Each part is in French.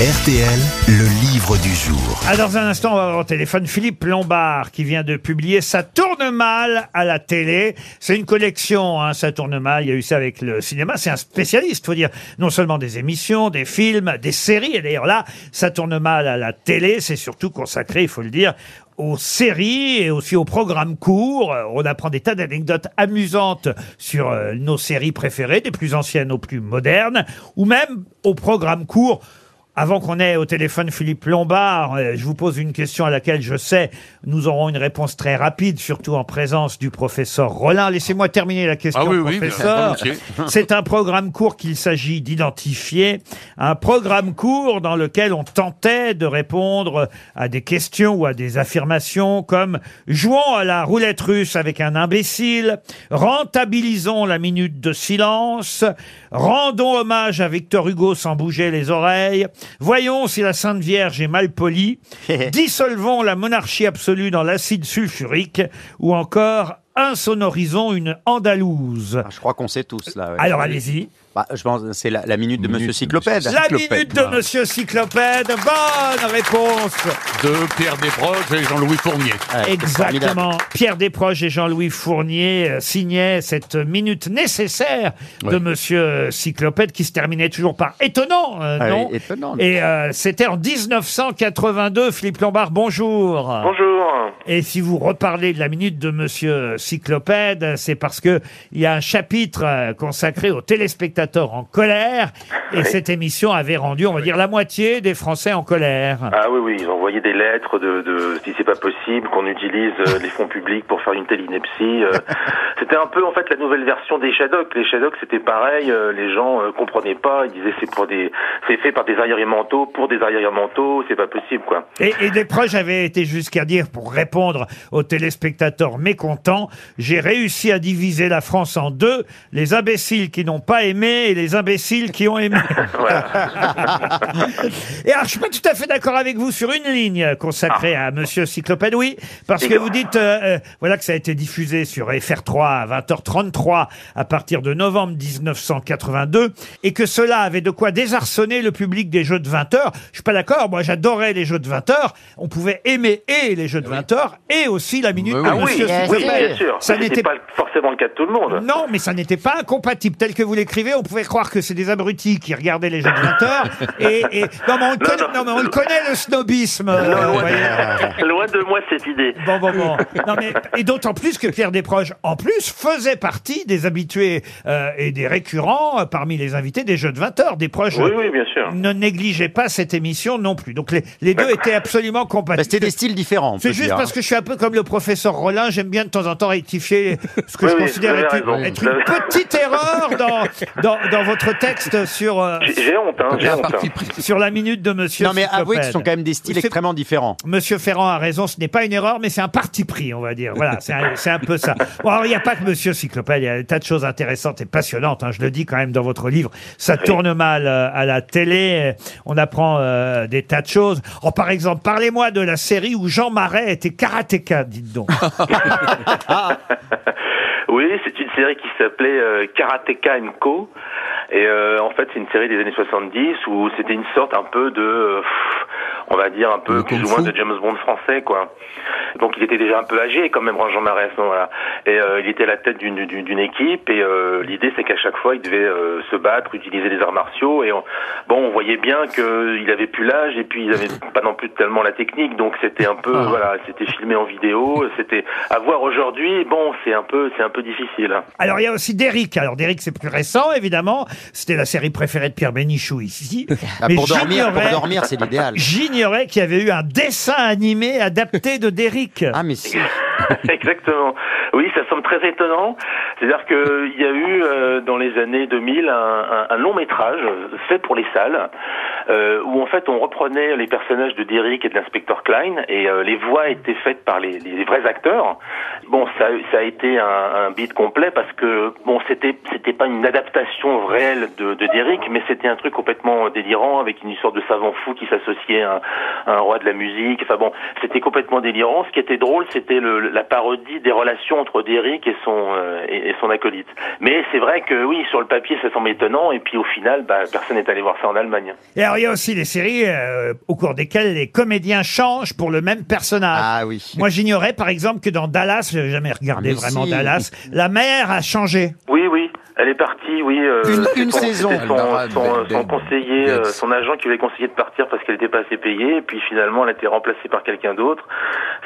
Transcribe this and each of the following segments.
RTL, le livre du jour. Ah, dans un instant, on va avoir au téléphone Philippe Lombard qui vient de publier Ça tourne mal à la télé. C'est une collection, hein, Ça tourne mal. Il y a eu ça avec le cinéma. C'est un spécialiste, faut dire, non seulement des émissions, des films, des séries. Et d'ailleurs là, Ça tourne mal à la télé. C'est surtout consacré, il faut le dire, aux séries et aussi aux programmes courts. On apprend des tas d'anecdotes amusantes sur euh, nos séries préférées, des plus anciennes aux plus modernes, ou même aux programmes courts. Avant qu'on ait au téléphone Philippe Lombard, euh, je vous pose une question à laquelle je sais nous aurons une réponse très rapide, surtout en présence du professeur Rollin. Laissez-moi terminer la question, Ah oui, oui, bien, professeur. volontiers. C'est un programme court qu'il s'agit d'identifier, un programme court dans lequel on tentait de répondre à des questions ou à des affirmations comme jouons à la roulette russe avec un imbécile, rentabilisons la minute de silence, rendons hommage à Victor Hugo sans bouger les oreilles, voyons si la Sainte Vierge est mal polie, dissolvons la monarchie absolue dans l'acide sulfurique ou encore insonorisons une andalouse. Ah, Je crois qu'on sait tous là. ouais. Alors allez-y. Bah, je pense que c'est la, la minute de Monsieur Cyclopède. La minute de Monsieur Cyclopède. Bonne réponse. De Pierre Desproges et Jean-Louis Fournier. Ouais, c'est formidable. Exactement. Pierre Desproges et Jean-Louis Fournier euh, signaient cette minute nécessaire de Ouais. Monsieur Cyclopède qui se terminait toujours par étonnant, euh, Ah oui, non étonnant. Et euh, c'était en 1982. Philippe Lombard, bonjour. Bonjour. Et si vous reparlez de la minute de Monsieur Cyclopède, c'est parce que il y a un chapitre euh, consacré aux téléspectateurs en colère. Et cette émission avait rendu, on va dire, la moitié des Français en colère. Ah oui, oui, ils ont envoyé des lettres de, de si c'est pas possible qu'on utilise euh, les fonds publics pour faire une telle ineptie. euh. c'était un peu en fait la nouvelle version des Shadocks. Les Shadocks c'était pareil, euh, les gens euh, comprenaient pas, ils disaient c'est pour des, c'est fait par des arriérés mentaux, pour des arriérés mentaux, c'est pas possible quoi. Et, et des proches avaient été jusqu'à dire, pour répondre aux téléspectateurs mécontents, j'ai réussi à diviser la France en deux, les imbéciles qui n'ont pas aimé et les imbéciles qui ont aimé. Et alors, je suis pas tout à fait d'accord avec vous sur une ligne consacrée à Monsieur Cyclopède, oui, parce que vous dites, euh, euh, voilà que ça a été diffusé sur FR3 à 20h33 à partir de novembre 1982, et que cela avait de quoi désarçonner le public des jeux de 20h. Je suis pas d'accord, moi j'adorais les jeux de 20h, on pouvait aimer et les jeux de 20h, et aussi la minute Oui, de Ah oui, Monsieur oui, Cyclopède. bien sûr. Ça n'était pas forcément le cas de tout le monde. non, mais ça n'était pas incompatible. Tel que vous l'écrivez, on pouvait croire que c'est des abrutis qui regardaient les jeux de 20 heures. Et, et- non, mais on le Non, connaît, non. non, mais on le connaît, le snobisme. euh, Non, vous loin, voyez. loin de moi cette idée. Bon, bon, bon. Non, mais, et d'autant plus que Pierre Desproges, en plus, faisait partie des habitués euh, et des récurrents euh, parmi les invités des jeux de 20 heures. Desproges Oui, oui, bien sûr. ne négligeait pas cette émission non plus. Donc les, les deux étaient absolument Bah, compatibles. C'était des styles différents. on C'est peut juste dire. parce que je suis un peu comme le professeur Rollin, j'aime bien de temps en temps rectifier ce que Oui, je oui, considère vous avez être, une- raison. être une petite erreur dans, dans, dans votre texte sur, euh, J'ai j'ai honte, hein, j'ai La honte. hein. sur la minute de Monsieur Non, mais avouez que ce Cyclopède. sont quand même des styles C'est- extrêmement différents. Monsieur Ferrand a raison, ce n'est pas une erreur, mais c'est un parti pris, on va dire. Voilà, c'est un, c'est un peu ça. Bon, alors, il n'y a pas que Monsieur Cyclopède, il y a des tas de choses intéressantes et passionnantes. hein, je le dis quand même dans votre livre. Ça tourne mal euh, à la télé. On apprend euh, des tas de choses. Oh, par exemple, parlez-moi de la série où Jean Marais était karatéka, dites donc. Oui, c'est une série qui s'appelait euh, Karateka Co. Et euh, en fait, c'est une série des années 70 où c'était une sorte un peu de, euh, pff, on va dire un peu plus ou moins de James Bond français, quoi. Donc il était déjà un peu âgé quand même, Jean Marais à ce moment-là. Et euh, il était à la tête d'une d'une d'une équipe. Et euh, l'idée, c'est qu'à chaque fois, il devait euh, se battre, utiliser les arts martiaux. Et on- bon, on voyait bien qu'il avait plus l'âge et puis il avait pas non plus tellement la technique. Donc c'était un peu, voilà, c'était filmé en vidéo. C'était à voir aujourd'hui. Bon, c'est un peu, c'est un peu difficile. hein. Alors, il y a aussi Derrick. Alors, Derrick, c'est plus récent, évidemment. C'était la série préférée de Pierre Bénichou ici. Ah, Mais pour dormir, pour dormir, c'est l'idéal. J'ignorais qu'il y avait eu un dessin animé adapté de Derrick. Ah, mais si. Exactement. Oui, ça semble très étonnant. C'est-à-dire qu'il y a eu euh, dans les années 2000 un, long métrage fait pour les salles euh, où en fait on reprenait les personnages de Derrick et de l'inspecteur Klein et euh, les voix étaient faites par les, vrais acteurs. Bon, ça, a été un, un beat complet parce que bon, c'était c'était pas une adaptation réelle de, de Derrick, mais c'était un truc complètement délirant avec une histoire de savant fou qui s'associait à, un- à un roi de la musique. Enfin bon, c'était complètement délirant. Ce qui était drôle, c'était la parodie des relations entre Derrick et son euh, et, et son acolyte. Mais c'est vrai que oui, sur le papier, ça semble étonnant, et puis au final, bah, personne n'est allé voir ça en Allemagne. Et alors, il y a aussi les séries euh, au cours desquelles les comédiens changent pour le même personnage. Ah oui. Moi, j'ignorais, par exemple, que dans Dallas, j'ai jamais regardé Ah, mais vraiment si. Dallas, la mère a changé. Oui, oui. Elle est partie, oui. euh, Une- une son- saison. Son, conseiller, euh, son agent qui lui a conseillé de partir parce qu'elle n'était pas assez payée. Et puis finalement, elle a été remplacée par quelqu'un d'autre,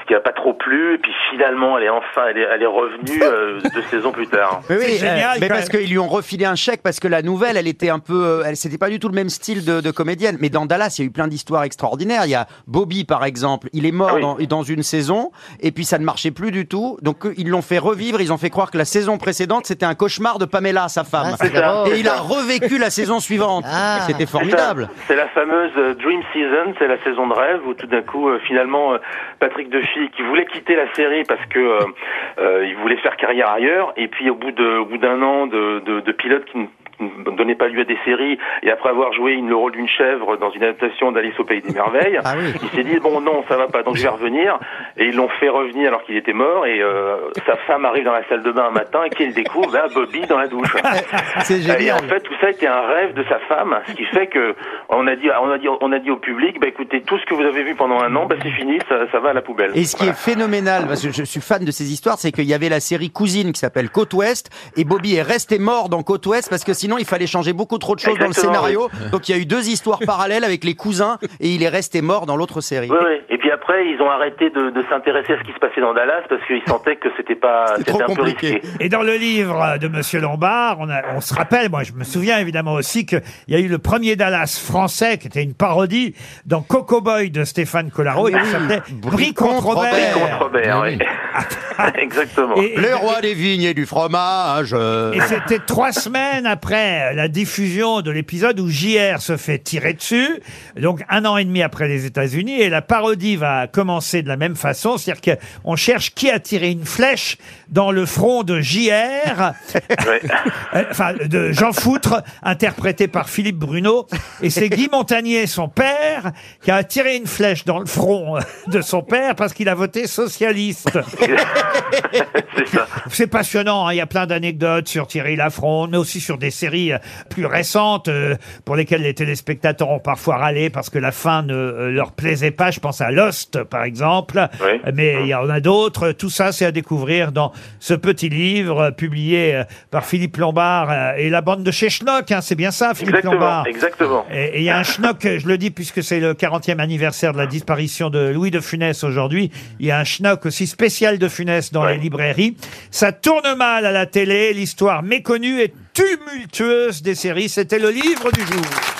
ce qui n'a pas trop plu. Et puis finalement, elle est enfin, elle est, elle est revenue euh, deux saisons plus tard. Oui, oui, C'est génial, mais quand parce qu'ils lui ont refilé un chèque parce que la nouvelle, elle était un peu, euh, elle c'était pas du tout le même style de, de comédienne. Mais dans Dallas, il y a eu plein d'histoires extraordinaires. Il y a Bobby par exemple, il est mort Ah oui. dans, dans une saison et puis ça ne marchait plus du tout. Donc euh, ils l'ont fait revivre. Ils ont fait croire que la saison précédente c'était un cauchemar de Pamela, sa femme. Ah, ça. et il a revécu la saison suivante. Ah. C'était formidable. C'est la fameuse euh, Dream Season, c'est la saison de rêve où tout d'un coup, euh, finalement, euh, Patrick Qui voulait quitter la série parce que euh, euh, faire carrière ailleurs, et puis au bout de, bout d'un an de, de, de pilote qui ne ne donnait pas lieu à des séries, et après avoir joué le rôle d'une chèvre dans une adaptation d'Alice au Pays des Merveilles, Ah oui. il s'est dit bon non ça va pas, donc je vais revenir, et ils l'ont fait revenir alors qu'il était mort, et euh, sa femme arrive dans la salle de bain un matin, et qu'il découvre bah, Bobby dans la douche. C'est Et en fait, tout ça était un rêve de sa femme, ce qui fait que on a dit, on a dit, on a dit au public, bah écoutez, tout ce que vous avez vu pendant un an, bah c'est fini, ça, ça va à la poubelle. Et ce qui est phénoménal, parce que je suis fan de ces histoires, c'est qu'il y avait la série Cousine qui s'appelle Côte Ouest, et Bobby est resté mort dans Côte Ouest parce que sinon il fallait changer beaucoup trop de choses dans le scénario. Donc il y a eu deux histoires parallèles avec les cousins, et il est resté mort dans l'autre série. Oui, oui. Et puis après, ils ont arrêté de, de s'interresser à ce qui se passait dans Dallas parce qu'ils sentaient que c'était pas, C'est c'était trop un peu compliqué. risqué. Et dans le livre de Monsieur Lombard, on, a- on se rappelle, moi je me souviens évidemment aussi qu'il y a eu le premier Dallas français qui était une parodie dans Coco Boy de Stéphane Collaro. Ah il s'appait Brie Brie contre Robert. Robert. Contre Robert, Oui. oui. Exactement. Et- Le roi des vignes et du fromage. Et c'était trois semaines après la diffusion de l'épisode où JR se fait tirer dessus, donc un an et demi après les États-Unis, et la parodie va commencer de la même façon, c'est-à-dire qu'on cherche qui a tiré une flèche dans le front de JR, euh, enfin de Jean Foutre, interprété par Philippe Bruno, et c'est Guy Montagnier, son père, qui a tiré une flèche dans le front de son père parce qu'il a voté socialiste. C'est passionnant, hein. il y a plein d'anecdotes sur Thierry Lafronde, mais aussi sur des séries euh, plus récentes euh, pour lesquelles les téléspectateurs ont parfois râlé parce que la fin ne euh, leur plaisait pas. Je pense à Lost, par exemple. Oui. Mais il y en a d'autres. Tout ça, c'est à découvrir dans ce petit livre euh, publié par Philippe Lombard et la bande de chez Schnock. hein. C'est bien ça, Philippe Exactement. Lombard. Exactement. Et il y a un schnock, je le dis puisque c'est le 40e anniversaire de la disparition de Louis de Funès aujourd'hui. Il y a un schnock aussi spécial de Funès dans les librairies. Ça tourne mal à la télé, l'histoire méconnue et tumultueuse des séries. C'était le livre du jour.